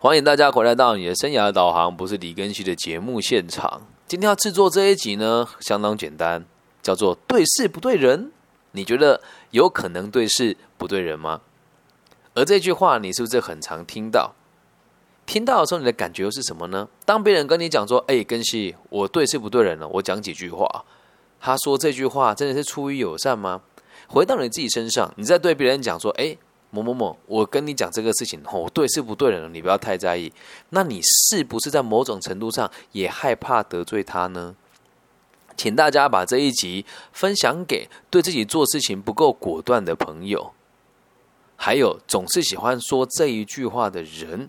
欢迎大家回来到你的生涯导航，不是李根熙的节目现场。今天要制作这一集呢，相当简单，叫做对事不对人。你觉得有可能对事不对人吗？而这句话，你是不是很常听到？听到的时候，你的感觉又是什么呢？当别人跟你讲说：“哎，根熙，我对事不对人了。”我讲几句话，他说这句话真的是出于友善吗？回到你自己身上，你在对别人讲说：“哎。”某某某，我跟你讲这个事情，哦，对是不对的，你不要太在意。那你是不是在某种程度上也害怕得罪他呢？请大家把这一集分享给对自己做事情不够果断的朋友，还有总是喜欢说这一句话的人，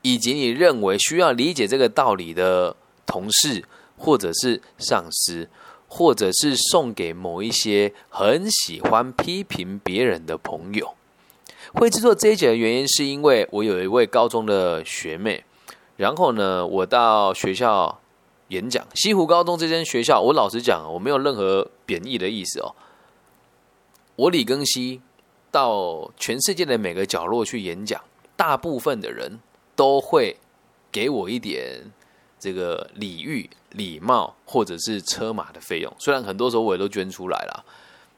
以及你认为需要理解这个道理的同事，或者是上司，或者是送给某一些很喜欢批评别人的朋友。会制作这一节的原因，是因为我有一位高中的学妹，然后呢，我到学校演讲。西湖高中这间学校，我老实讲，我没有任何贬义的意思哦。我李庚希到全世界的每个角落去演讲，大部分的人都会给我一点这个礼遇、礼貌或者是车马的费用，虽然很多时候我也都捐出来了。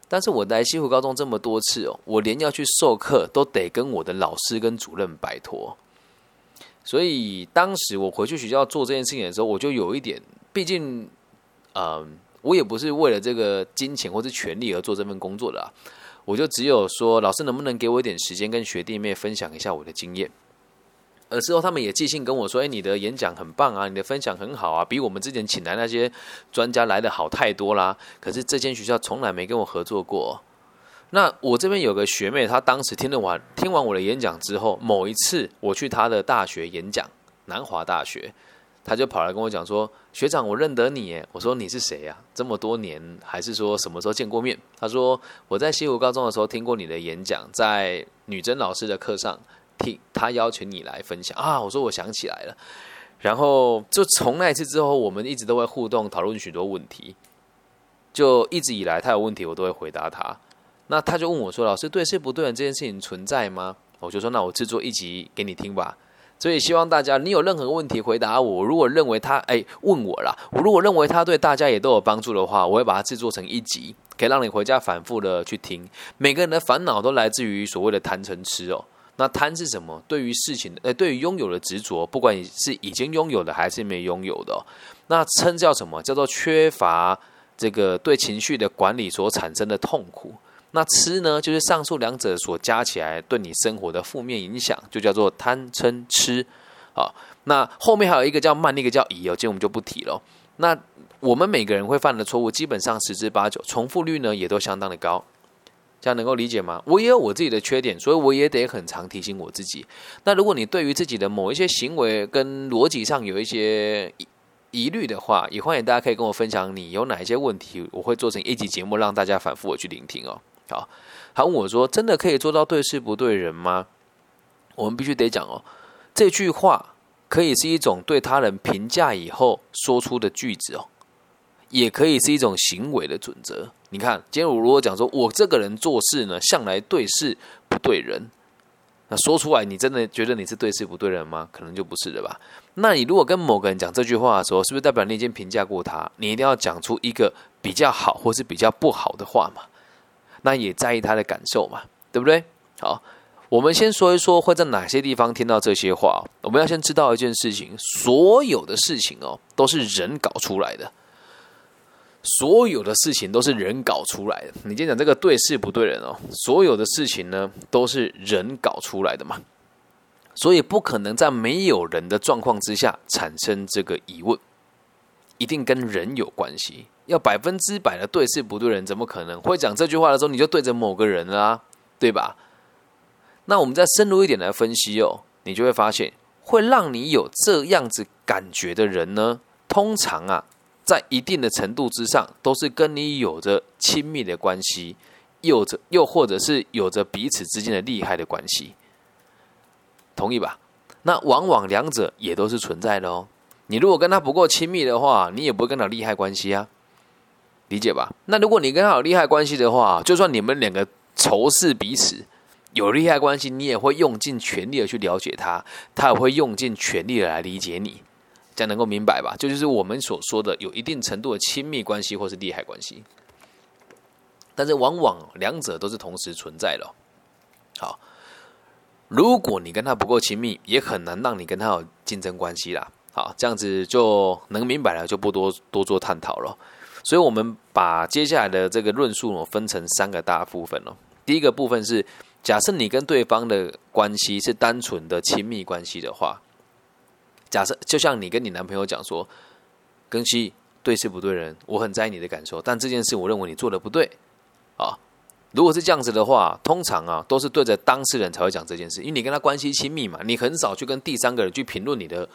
但是我来西湖高中这么多次哦，我连要去授课都得跟我的老师跟主任拜托。所以当时我回去学校做这件事情的时候，我就有一点，毕竟，嗯，我也不是为了这个金钱或是权利而做这份工作的，我就只有说，老师能不能给我一点时间，跟学弟妹分享一下我的经验。而之后，他们也寄信跟我说：“哎，你的演讲很棒啊，你的分享很好啊，比我们之前请来那些专家来的好太多啦。”可是这间学校从来没跟我合作过。那我这边有个学妹，她当时听了完听完我的演讲之后，某一次我去她的大学演讲，南华大学，她就跑来跟我讲说：“学长，我认得你。”。我说：“你是谁呀？这么多年，还是说什么时候见过面？”她说：“我在西湖高中的时候听过你的演讲，在女真老师的课上。”听他邀请你来分享啊！我说我想起来了，然后就从那一次之后，我们一直都会互动讨论许多问题。就一直以来他有问题，我都会回答他。那他就问我说：“老师，对事不对人这件事情存在吗？”我就说：“那我制作一集给你听吧。”所以希望大家，你有任何问题回答我。如果认为他哎问我啦，我如果认为他对大家也都有帮助的话，我会把它制作成一集，可以让你回家反复的去听。每个人的烦恼都来自于所谓的贪嗔痴哦。那贪是什么？对于事情，呃，对于拥有的执着，不管你是已经拥有的还是没拥有的。那嗔叫什么？叫做缺乏这个对情绪的管理所产生的痛苦。那痴呢？就是上述两者所加起来对你生活的负面影响，就叫做贪嗔痴。好，那后面还有一个叫慢，一个叫疑哦，今天我们就不提了。那我们每个人会犯的错误，基本上十之八九，重复率呢也都相当的高。这样能够理解吗？我也有我自己的缺点，所以我也得很常提醒我自己。那如果你对于自己的某一些行为跟逻辑上有一些疑疑虑的话，也欢迎大家可以跟我分享你有哪一些问题，我会做成一集节目让大家反复我去聆听哦。好，他问我说：“真的可以做到对事不对人吗？”我们必须得讲哦，这句话可以是一种对他人评价以后说出的句子哦。也可以是一种行为的准则。你看，今天我如果讲说，我这个人做事呢，向来对事不对人，那说出来，你真的觉得你是对事不对人吗？可能就不是了吧。那你如果跟某个人讲这句话的时候，是不是代表你已经评价过他？你一定要讲出一个比较好或是比较不好的话嘛？那也在意他的感受嘛？对不对？好，我们先说一说会在哪些地方听到这些话。我们要先知道一件事情：所有的事情哦，都是人搞出来的。所有的事情都是人搞出来的。你今天讲这个对事不对人哦，所有的事情呢都是人搞出来的嘛，所以不可能在没有人的状况之下产生这个疑问，一定跟人有关系。要百分之百的对事不对人，怎么可能会讲这句话的时候你就对着某个人啦，对吧？那我们再深入一点来分析哦，你就会发现，会让你有这样子感觉的人呢，通常啊。在一定的程度之上，都是跟你有着亲密的关系，有着又或者是有着彼此之间的利害的关系，同意吧？那往往两者也都是存在的哦。你如果跟他不够亲密的话，你也不会跟他有利害关系啊，理解吧？那如果你跟他有利害关系的话，就算你们两个仇视彼此，有利害关系，你也会用尽全力的去了解他，他也会用尽全力的来理解你，这样能够明白吧？这就是我们所说的有一定程度的亲密关系或是利害关系。但是往往两者都是同时存在的。好，如果你跟他不够亲密，也很难让你跟他有竞争关系啦。好，这样子就能明白了，就不多多做探讨了。所以，我们把接下来的这个论述呢，分成三个大部分了。第一个部分是，假设你跟对方的关系是单纯的亲密关系的话，假设就像你跟你男朋友讲说，庚希对事不对人，我很在意你的感受，但这件事我认为你做的不对。啊，如果是这样子的话，通常啊都是对着当事人才会讲这件事，因为你跟他关系亲密嘛，你很少去跟第三个人去评论你的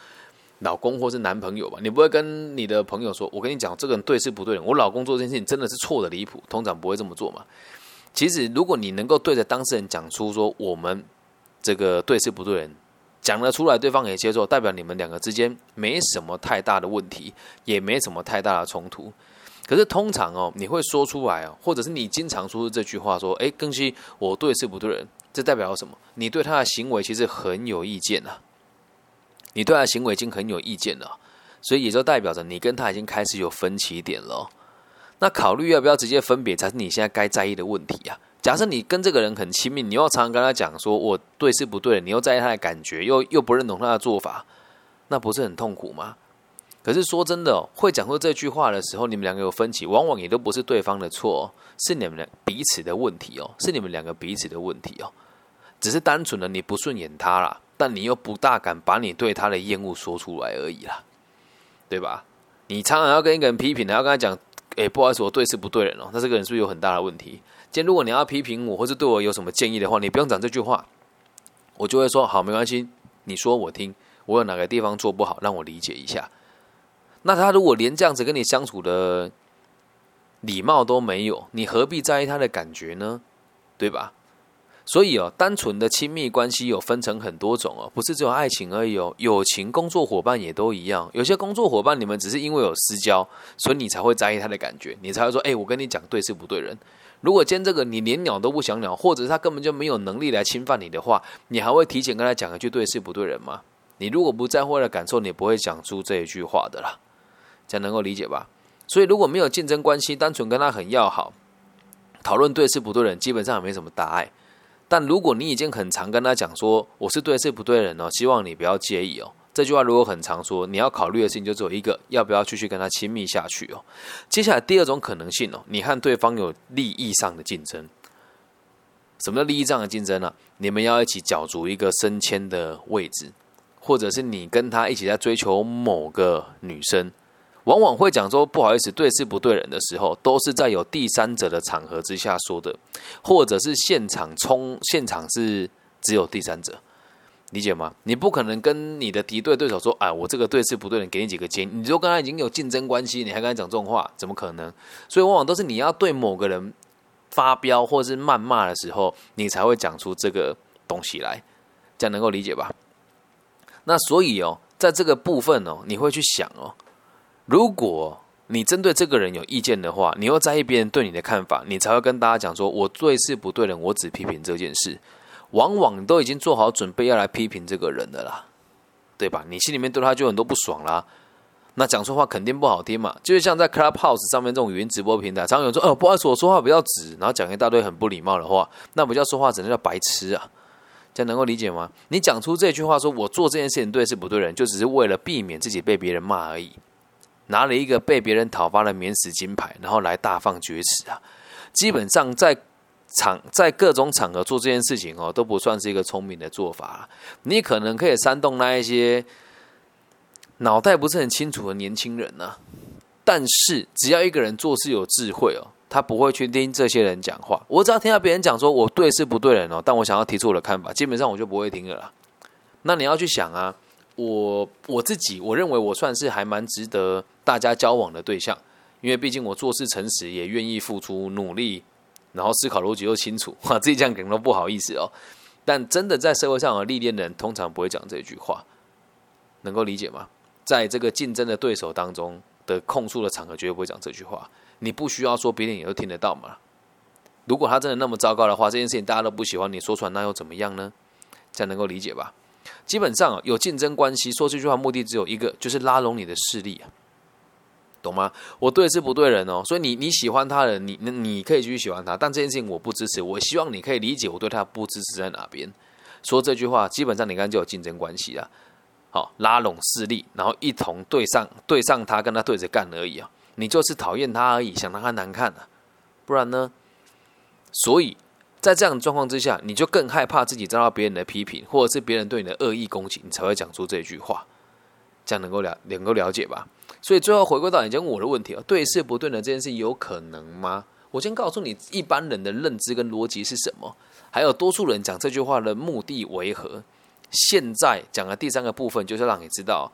老公或是男朋友吧，你不会跟你的朋友说，我跟你讲这个人对事不对人，我老公做这件事情真的是错的离谱，通常不会这么做嘛。其实如果你能够对着当事人讲出说我们这个对事不对人，讲得出来，对方也接受，代表你们两个之间没什么太大的问题，也没什么太大的冲突。可是通常哦，你会说出来哦，或者是你经常说出这句话，说：“哎，更新我对事不对人？”这代表什么？你对他的行为其实很有意见呐。你对他的行为已经很有意见了，所以也就代表着你跟他已经开始有分歧点了。那考虑要不要直接分别，才是你现在该在意的问题啊。假设你跟这个人很亲密，你又常常跟他讲说我对是不对，你又在意他的感觉，又又不认同他的做法，那不是很痛苦吗？可是说真的，哦会讲出这句话的时候，你们两个有分歧，往往也都不是对方的错，是你们俩彼此的问题哦，是你们两个彼此的问题哦，只是单纯的你不顺眼他啦，但你又不大敢把你对他的厌恶说出来而已啦，对吧？你常常要跟一个人批评，还要跟他讲，哎，不好意思，我对是不对人哦，那这个人是不是有很大的问题？今天如果你要批评我，或是对我有什么建议的话，你不用讲这句话，我就会说好，没关系，你说我听，我有哪个地方做不好，让我理解一下。那他如果连这样子跟你相处的礼貌都没有，你何必在意他的感觉呢？对吧？所以哦，单纯的亲密关系有分成很多种哦，不是只有爱情而已哦，友情、工作伙伴也都一样。有些工作伙伴，你们只是因为有私交，所以你才会在意他的感觉，你才会说：“哎，我跟你讲对事不对人。”如果今天这个你连鸟都不想鸟，或者是他根本就没有能力来侵犯你的话，你还会提前跟他讲一句对事不对人吗？你如果不在乎他的感受，你不会讲出这一句话的啦。才能够理解吧。所以如果没有竞争关系，单纯跟他很要好，讨论对事不对人，基本上也没什么大碍。但如果你已经很常跟他讲说我是对事不对人哦，希望你不要介意哦。这句话如果很常说，你要考虑的事情就只有一个，要不要继续跟他亲密下去哦？接下来第二种可能性哦，你和对方有利益上的竞争。什么叫利益上的竞争呢？你们要一起角逐一个升迁的位置，或者是你跟他一起在追求某个女生。往往会讲说不好意思，对事不对人的时候，都是在有第三者的场合之下说的，或者是现场冲现场是只有第三者，理解吗？你不可能跟你的敌对对手说，哎，我这个对事不对人，给你几个建议，你就跟他已经有竞争关系，你还跟他讲这种话，怎么可能？所以往往都是你要对某个人发飙或是谩骂的时候，你才会讲出这个东西来，这样能够理解吧？那所以哦，在这个部分哦，你会去想哦。如果你针对这个人有意见的话，你又在意别人对你的看法，你才会跟大家讲说：“我对事不对人，我只批评这件事。”往往都已经做好准备要来批评这个人的啦，对吧？你心里面对他就很多不爽啦。那讲错话肯定不好听嘛。就是像在 Clubhouse 上面这种语音直播平台，常有人说：“哦，不好意思，我说话比较直。”然后讲一大堆很不礼貌的话，那不叫说话，只能叫白痴啊。这样能够理解吗？你讲出这句话，说我做这件事情对事不对人，就只是为了避免自己被别人骂而已。拿了一个被别人讨伐的免死金牌，然后来大放厥词啊！基本上在场在各种场合做这件事情哦，都不算是一个聪明的做法。你可能可以煽动那一些脑袋不是很清楚的年轻人呢，但是只要一个人做事有智慧哦，他不会去听这些人讲话。我只要听到别人讲说我对是不对人哦，但我想要提出我的看法，基本上我就不会听了啦。那你要去想啊。我我自己，我认为我算是还蛮值得大家交往的对象，因为毕竟我做事诚实，也愿意付出努力，然后思考逻辑又清楚，哈，自己这样讲都不好意思哦。但真的在社会上有历练的人，通常不会讲这句话，能够理解吗？在这个竞争的对手当中的控诉的场合，绝对不会讲这句话。你不需要说，别人也都听得到嘛。如果他真的那么糟糕的话，这件事情大家都不喜欢，你说出来那又怎么样呢？这样能够理解吧？基本上有竞争关系，说这句话目的只有一个，就是拉拢你的势力啊，懂吗？我对事不对人哦，所以你你喜欢他人，你那你可以继续喜欢他，但这件事情我不支持。我希望你可以理解我对他不支持在哪边。说这句话，基本上你看就有竞争关系了。好，拉拢势力，然后一同对上对上他，跟他对着干而已啊。你就是讨厌他而已，想让他难看啊，不然呢？所以。在这样的状况之下，你就更害怕自己遭到别人的批评，或者是别人对你的恶意攻击，你才会讲出这句话。这样能够了能够了解吧？所以最后回归到你问我的问题啊，对是不对呢？这件事有可能吗？我先告诉你一般人的认知跟逻辑是什么，还有多数人讲这句话的目的为何。现在讲的第三个部分就是让你知道，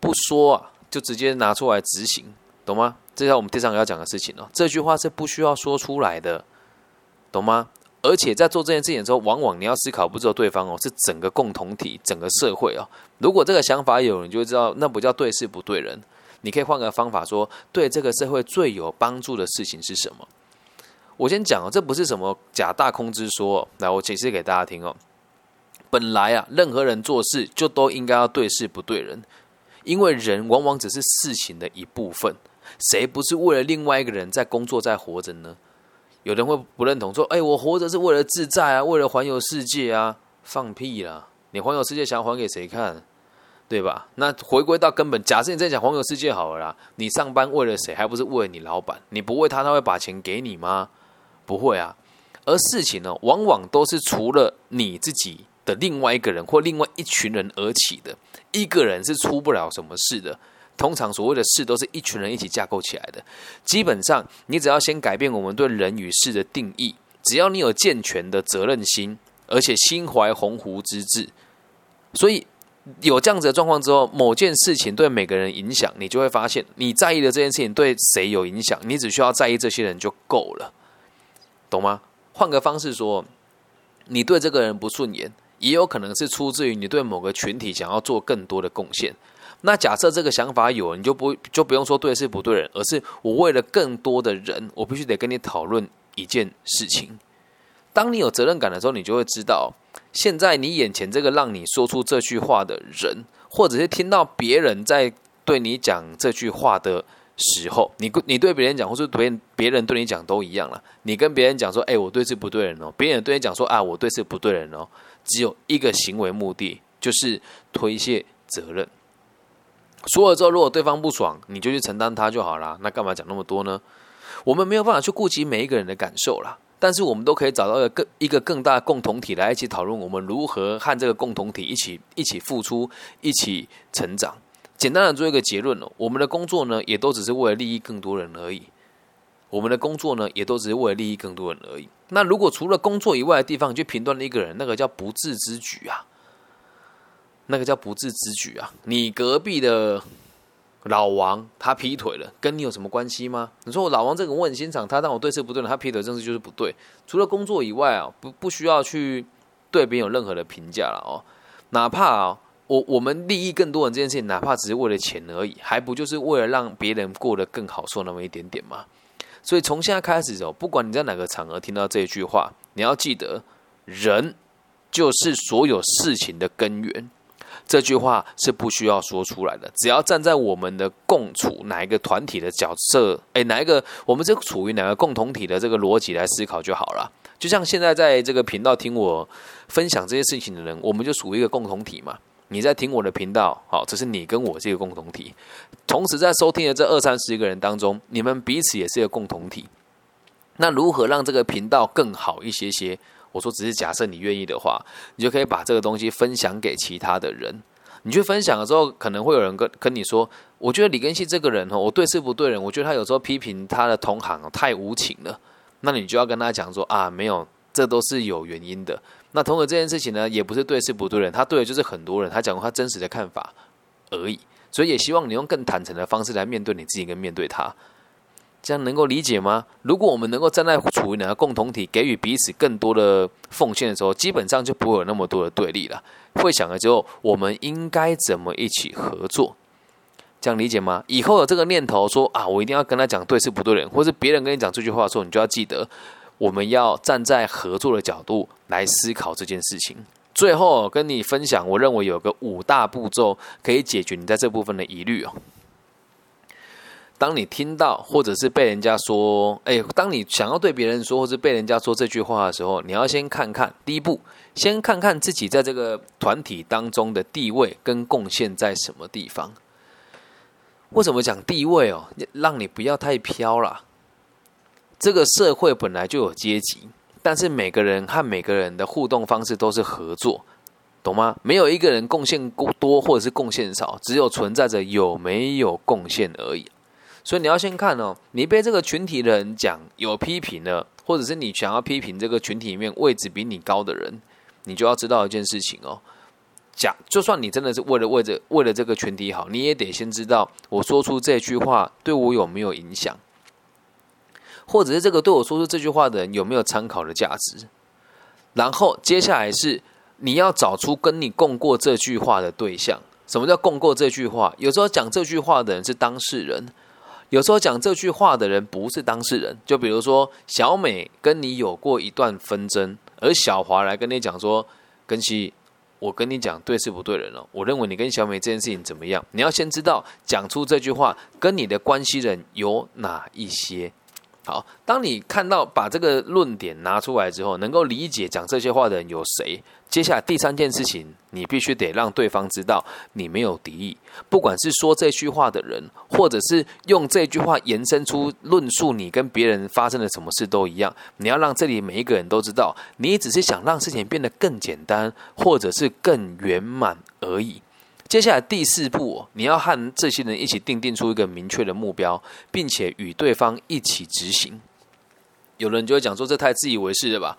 不说啊，就直接拿出来执行，懂吗？这是我们第三个要讲的事情哦。这句话是不需要说出来的，懂吗？而且在做这件事情的时候，往往你要思考，不只有对方哦，是整个共同体、整个社会哦。如果这个想法有人就会知道，那不叫对事不对人。你可以换个方法说，对这个社会最有帮助的事情是什么？我先讲哦，这不是什么假大空之说。来，我解释给大家听哦。本来啊，任何人做事就都应该要对事不对人，因为人往往只是事情的一部分。谁不是为了另外一个人在工作、在活着呢？有人会不认同，说：“哎，我活着是为了自在啊，为了环游世界啊！”放屁啦！你环游世界想还给谁看？对吧？那回归到根本，假设你在讲环游世界好了啦，你上班为了谁？还不是为了你老板？你不为他，他会把钱给你吗？不会啊。而事情呢，往往都是除了你自己的另外一个人或另外一群人而起的，一个人是出不了什么事的。通常所谓的事都是一群人一起架构起来的。基本上，你只要先改变我们对人与事的定义，只要你有健全的责任心，而且心怀鸿鹄之志，所以有这样子的状况之后，某件事情对每个人影响，你就会发现，你在意的这件事情对谁有影响，你只需要在意这些人就够了，懂吗？换个方式说，你对这个人不顺眼，也有可能是出自于你对某个群体想要做更多的贡献。那假设这个想法有，你就不就不用说对事不对人，而是我为了更多的人，我必须得跟你讨论一件事情。当你有责任感的时候，你就会知道，现在你眼前这个让你说出这句话的人，或者是听到别人在对你讲这句话的时候，你你对别人讲，或是别人别人对你讲都一样了。你跟别人讲说：“哎，我对事不对人哦。”别人对你讲说：“啊，我对事不对人哦。”只有一个行为目的，就是推卸责任。说了之后，如果对方不爽，你就去承担他就好了。那干嘛讲那么多呢？我们没有办法去顾及每一个人的感受啦，但是我们都可以找到一个更一个更大共同体来一起讨论，我们如何和这个共同体一起一起付出，一起成长。简单的做一个结论哦，我们的工作呢，也都只是为了利益更多人而已。我们的工作呢，也都只是为了利益更多人而已。那如果除了工作以外的地方去评断一个人，那个叫不智之举啊。那个叫不智之举啊！你隔壁的老王他劈腿了，跟你有什么关系吗？你说我老王这个我很欣赏他，让我对事不对人，他劈腿正是就是不对。除了工作以外啊，不不需要去对别人有任何的评价了哦。哪怕啊，我我们利益更多人这件事情，哪怕只是为了钱而已，还不就是为了让别人过得更好受那么一点点吗？所以从现在开始哦，不管你在哪个场合听到这一句话，你要记得，人就是所有事情的根源。这句话是不需要说出来的，只要站在我们的共处哪一个团体的角色，哎，哪一个我们这处于哪个共同体的这个逻辑来思考就好了。就像现在在这个频道听我分享这些事情的人，我们就属于一个共同体嘛。你在听我的频道，好，这是你跟我这个共同体。同时在收听的这二三十个人当中，你们彼此也是一个共同体。那如何让这个频道更好一些些？我说，只是假设你愿意的话，你就可以把这个东西分享给其他的人。你去分享的时候，可能会有人跟跟你说：“我觉得李根熙这个人哦，我对事不对人。我觉得他有时候批评他的同行，太无情了。”那你就要跟他讲说：“啊，没有，这都是有原因的。那同时这件事情呢，也不是对事不对人，他对的就是很多人，他讲过他真实的看法而已。所以也希望你用更坦诚的方式来面对你自己，跟面对他。”这样能够理解吗？如果我们能够站在处于两个共同体，给予彼此更多的奉献的时候，基本上就不会有那么多的对立了。会想了之后，我们应该怎么一起合作？这样理解吗？以后有这个念头说啊，我一定要跟他讲对是不对人，或是别人跟你讲这句话的时候，你就要记得，我们要站在合作的角度来思考这件事情。最后跟你分享，我认为有个五大步骤可以解决你在这部分的疑虑哦。当你听到或者是被人家说，哎，当你想要对别人说，或者被人家说这句话的时候，你要先看看第一步，先看看自己在这个团体当中的地位跟贡献在什么地方。为什么讲地位哦？让你不要太飘了。这个社会本来就有阶级，但是每个人和每个人的互动方式都是合作，懂吗？没有一个人贡献多或者是贡献少，只有存在着有没有贡献而已。所以你要先看哦，你被这个群体的人讲有批评了，或者是你想要批评这个群体里面位置比你高的人，你就要知道一件事情哦。讲，就算你真的是为了为着为了这个群体好，你也得先知道我说出这句话对我有没有影响，或者是这个对我说出这句话的人有没有参考的价值。然后接下来是你要找出跟你共过这句话的对象。什么叫共过这句话？有时候讲这句话的人是当事人。有时候讲这句话的人不是当事人，就比如说小美跟你有过一段纷争，而小华来跟你讲说：“根西，我跟你讲对事不对人了。我认为你跟小美这件事情怎么样？你要先知道讲出这句话跟你的关系人有哪一些。”好，当你看到把这个论点拿出来之后，能够理解讲这些话的人有谁？接下来第三件事情，你必须得让对方知道你没有敌意。不管是说这句话的人，或者是用这句话延伸出论述你跟别人发生了什么事都一样。你要让这里每一个人都知道，你只是想让事情变得更简单，或者是更圆满而已。接下来第四步，你要和这些人一起定定出一个明确的目标，并且与对方一起执行。有人就会讲说，这太自以为是了吧？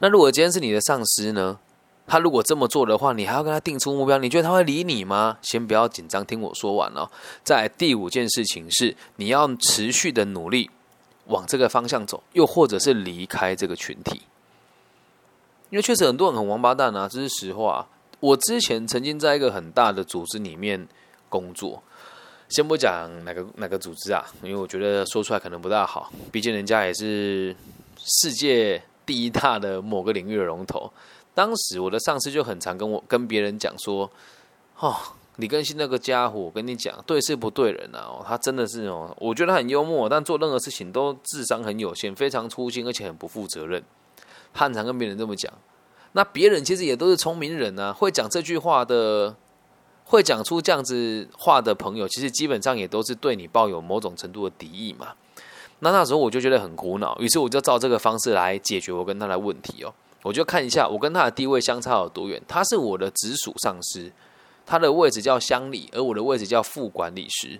那如果今天是你的上司呢？他如果这么做的话，你还要跟他定出目标？你觉得他会理你吗？先不要紧张，听我说完哦。在第五件事情是，你要持续的努力往这个方向走，又或者是离开这个群体，因为确实很多人很王八蛋啊，这是实话。我之前曾经在一个很大的组织里面工作，先不讲哪个哪个组织啊，因为我觉得说出来可能不大好，毕竟人家也是世界第一大的某个领域的龙头。当时我的上司就很常跟我跟别人讲说：“哦，李根新那个家伙，我跟你讲，对事不对人啊！他真的是哦，我觉得他很幽默，但做任何事情都智商很有限，非常粗心，而且很不负责任。”他很常跟别人这么讲。那别人其实也都是聪明人啊，会讲这句话的，会讲出这样子话的朋友，其实基本上也都是对你抱有某种程度的敌意嘛。那那时候我就觉得很苦恼，于是我就照这个方式来解决我跟他的问题哦。我就看一下我跟他的地位相差有多远。他是我的直属上司，他的位置叫乡里，而我的位置叫副管理师，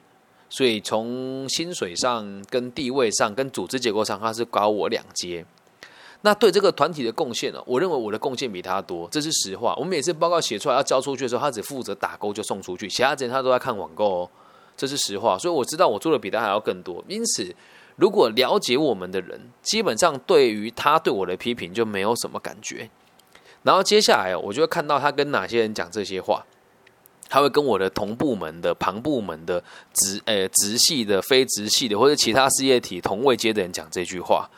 所以从薪水上、跟地位上、跟组织结构上，他是高我两阶。那对这个团体的贡献呢？我认为我的贡献比他多，这是实话。我每次报告写出来要交出去的时候，他只负责打勾就送出去，其他时间他都在看网购哦，这是实话。所以我知道我做的比他还要更多。因此，如果了解我们的人，基本上对于他对我的批评就没有什么感觉。然后接下来我就会看到他跟哪些人讲这些话，他会跟我的同部门的、旁部门的、直呃直系的、非直系的或者其他事业体同位阶的人讲这句话。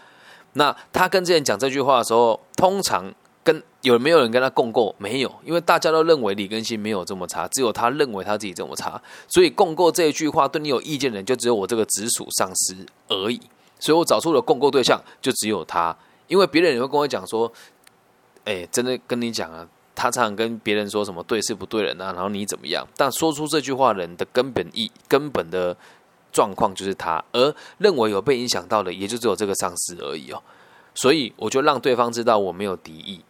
那他跟这人讲这句话的时候，通常跟有没有人跟他共构？没有，因为大家都认为李根新没有这么差，只有他认为他自己这么差，所以共构这一句话对你有意见的人，就只有我这个直属上司而已。所以我找出了共构对象，就只有他，因为别人也会跟我讲说：“哎，真的跟你讲啊，他常常跟别人说什么对事不对人啊，然后你怎么样？”但说出这句话人的根本意、根本的。状况就是他，而认为有被影响到的，也就只有这个上司而已哦。所以我就让对方知道我没有敌意。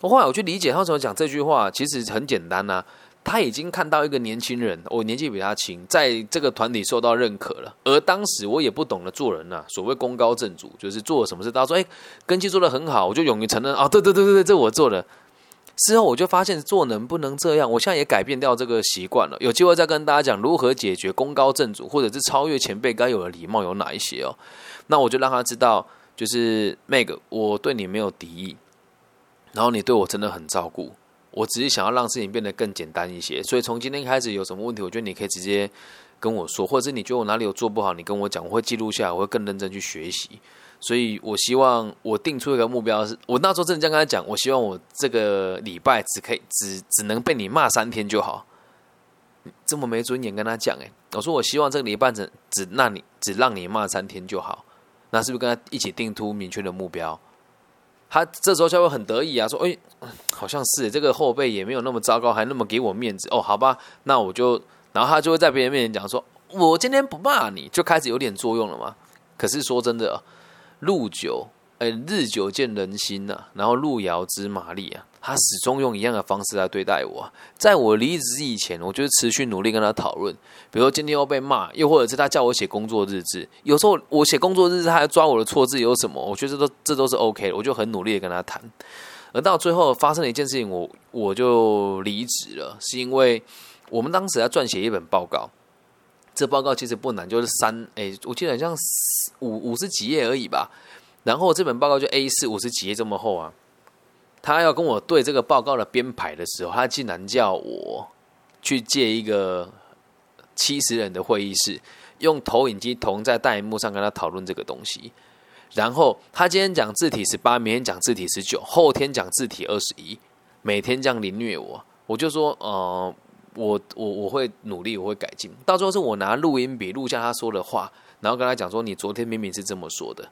我后来我去理解他怎么讲这句话，其实很简单呐。他已经看到一个年轻人，我年纪比他轻，在这个团体受到认可了。而当时我也不懂得做人呐，所谓功高震主，就是做了什么事，大家说哎，根基做的很好，我就勇于承认啊，对对对对对，这我做的。之后我就发现做能不能这样，我现在也改变掉这个习惯了。有机会再跟大家讲如何解决功高震主，或者是超越前辈该有的礼貌有哪一些哦。那我就让他知道，就是 Meg，我对你没有敌意，然后你对我真的很照顾。我只是想要让事情变得更简单一些，所以从今天开始有什么问题，我觉得你可以直接跟我说，或者是你觉得我哪里有做不好，你跟我讲，我会记录下来，我会更认真去学习。所以我希望我定出一个目标，是我那时候真的这样跟他讲，我希望我这个礼拜只可以只只能被你骂三天就好。这么没尊严跟他讲哎，我说我希望这个礼拜只只让你只让你骂三天就好，那是不是跟他一起定出明确的目标？他这时候就会很得意啊，说哎，好像是这个后辈也没有那么糟糕，还那么给我面子哦，好吧，那我就，然后他就会在别人面前讲说，我今天不骂你就开始有点作用了嘛。可是说真的，路久。哎，日久见人心呐，然后路遥知马力啊，他始终用一样的方式来对待我。在我离职以前，我就是持续努力跟他讨论，比如说今天又被骂，又或者是他叫我写工作日志，有时候我写工作日志，他还抓我的错字有什么？我觉得这都这都是 OK 的，我就很努力的跟他谈。而到最后发生了一件事情，我我就离职了，是因为我们当时要撰写一本报告，这报告其实不难，就是三哎，我记得好像五五十几页而已吧。然后这本报告就 A 四五十几页这么厚啊，他要跟我对这个报告的编排的时候，他竟然叫我去借一个七十人的会议室，用投影机同在大荧幕上跟他讨论这个东西。然后他今天讲字体十八，明天讲字体十九，后天讲字体二十一，每天这样凌虐我，我就说，呃，我我我会努力，我会改进。到最后是我拿录音笔录下他说的话，然后跟他讲说，你昨天明明是这么说的。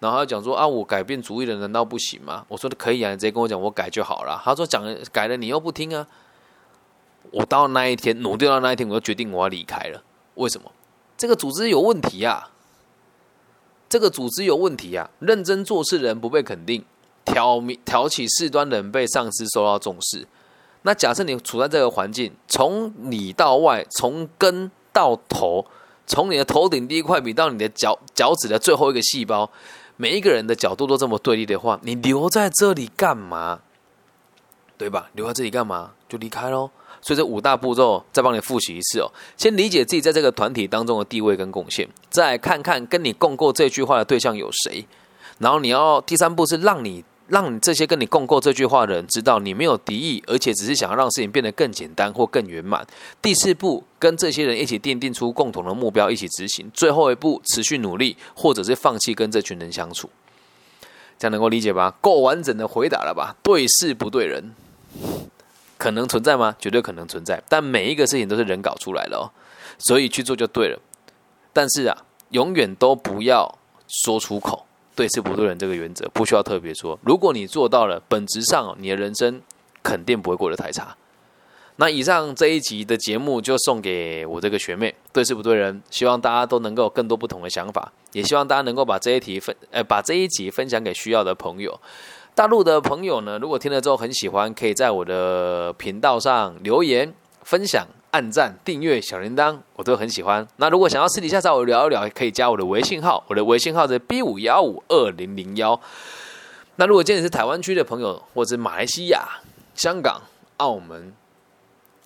然后他讲说啊，我改变主意了，难道不行吗？我说可以啊，你直接跟我讲，我改就好了。他说讲改了，你又不听啊。我到那一天努力到那一天，我就决定我要离开了。为什么？这个组织有问题啊！这个组织有问题啊！认真做事的人不被肯定，挑明挑起事端的人被上司受到重视。那假设你处在这个环境，从里到外，从根到头，从你的头顶第一块笔到你的脚脚趾的最后一个细胞。每一个人的角度都这么对立的话，你留在这里干嘛？对吧？留在这里干嘛？就离开喽。所以这五大步骤再帮你复习一次哦。先理解自己在这个团体当中的地位跟贡献，再看看跟你共过这句话的对象有谁。然后你要第三步是让你。让这些跟你共构这句话的人知道你没有敌意，而且只是想要让事情变得更简单或更圆满。第四步，跟这些人一起奠定出共同的目标，一起执行。最后一步，持续努力，或者是放弃跟这群人相处。这样能够理解吧？够完整的回答了吧？对事不对人，可能存在吗？绝对可能存在。但每一个事情都是人搞出来的哦，所以去做就对了。但是啊，永远都不要说出口。对事不对人这个原则不需要特别说。如果你做到了，本质上你的人生肯定不会过得太差。那以上这一集的节目就送给我这个学妹。对事不对人，希望大家都能够有更多不同的想法，也希望大家能够把这一题分，呃，把这一集分享给需要的朋友。大陆的朋友呢，如果听了之后很喜欢，可以在我的频道上留言分享。按赞、订阅、小铃铛，我都很喜欢。那如果想要私底下找我聊一聊，可以加我的微信号，我的微信号是 B 五幺五二零零幺。那如果今天是台湾区的朋友，或者马来西亚、香港、澳门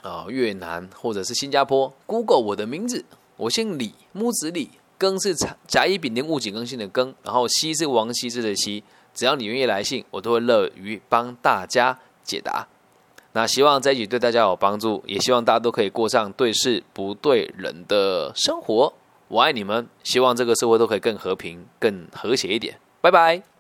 啊、越南，或者是新加坡，Google 我的名字，我姓李，木子李，庚是甲乙丙丁戊己庚辛的庚，然后西是王羲之的西，只要你愿意来信，我都会乐于帮大家解答。那希望这一集对大家有帮助，也希望大家都可以过上对事不对人的生活。我爱你们，希望这个社会都可以更和平、更和谐一点。拜拜。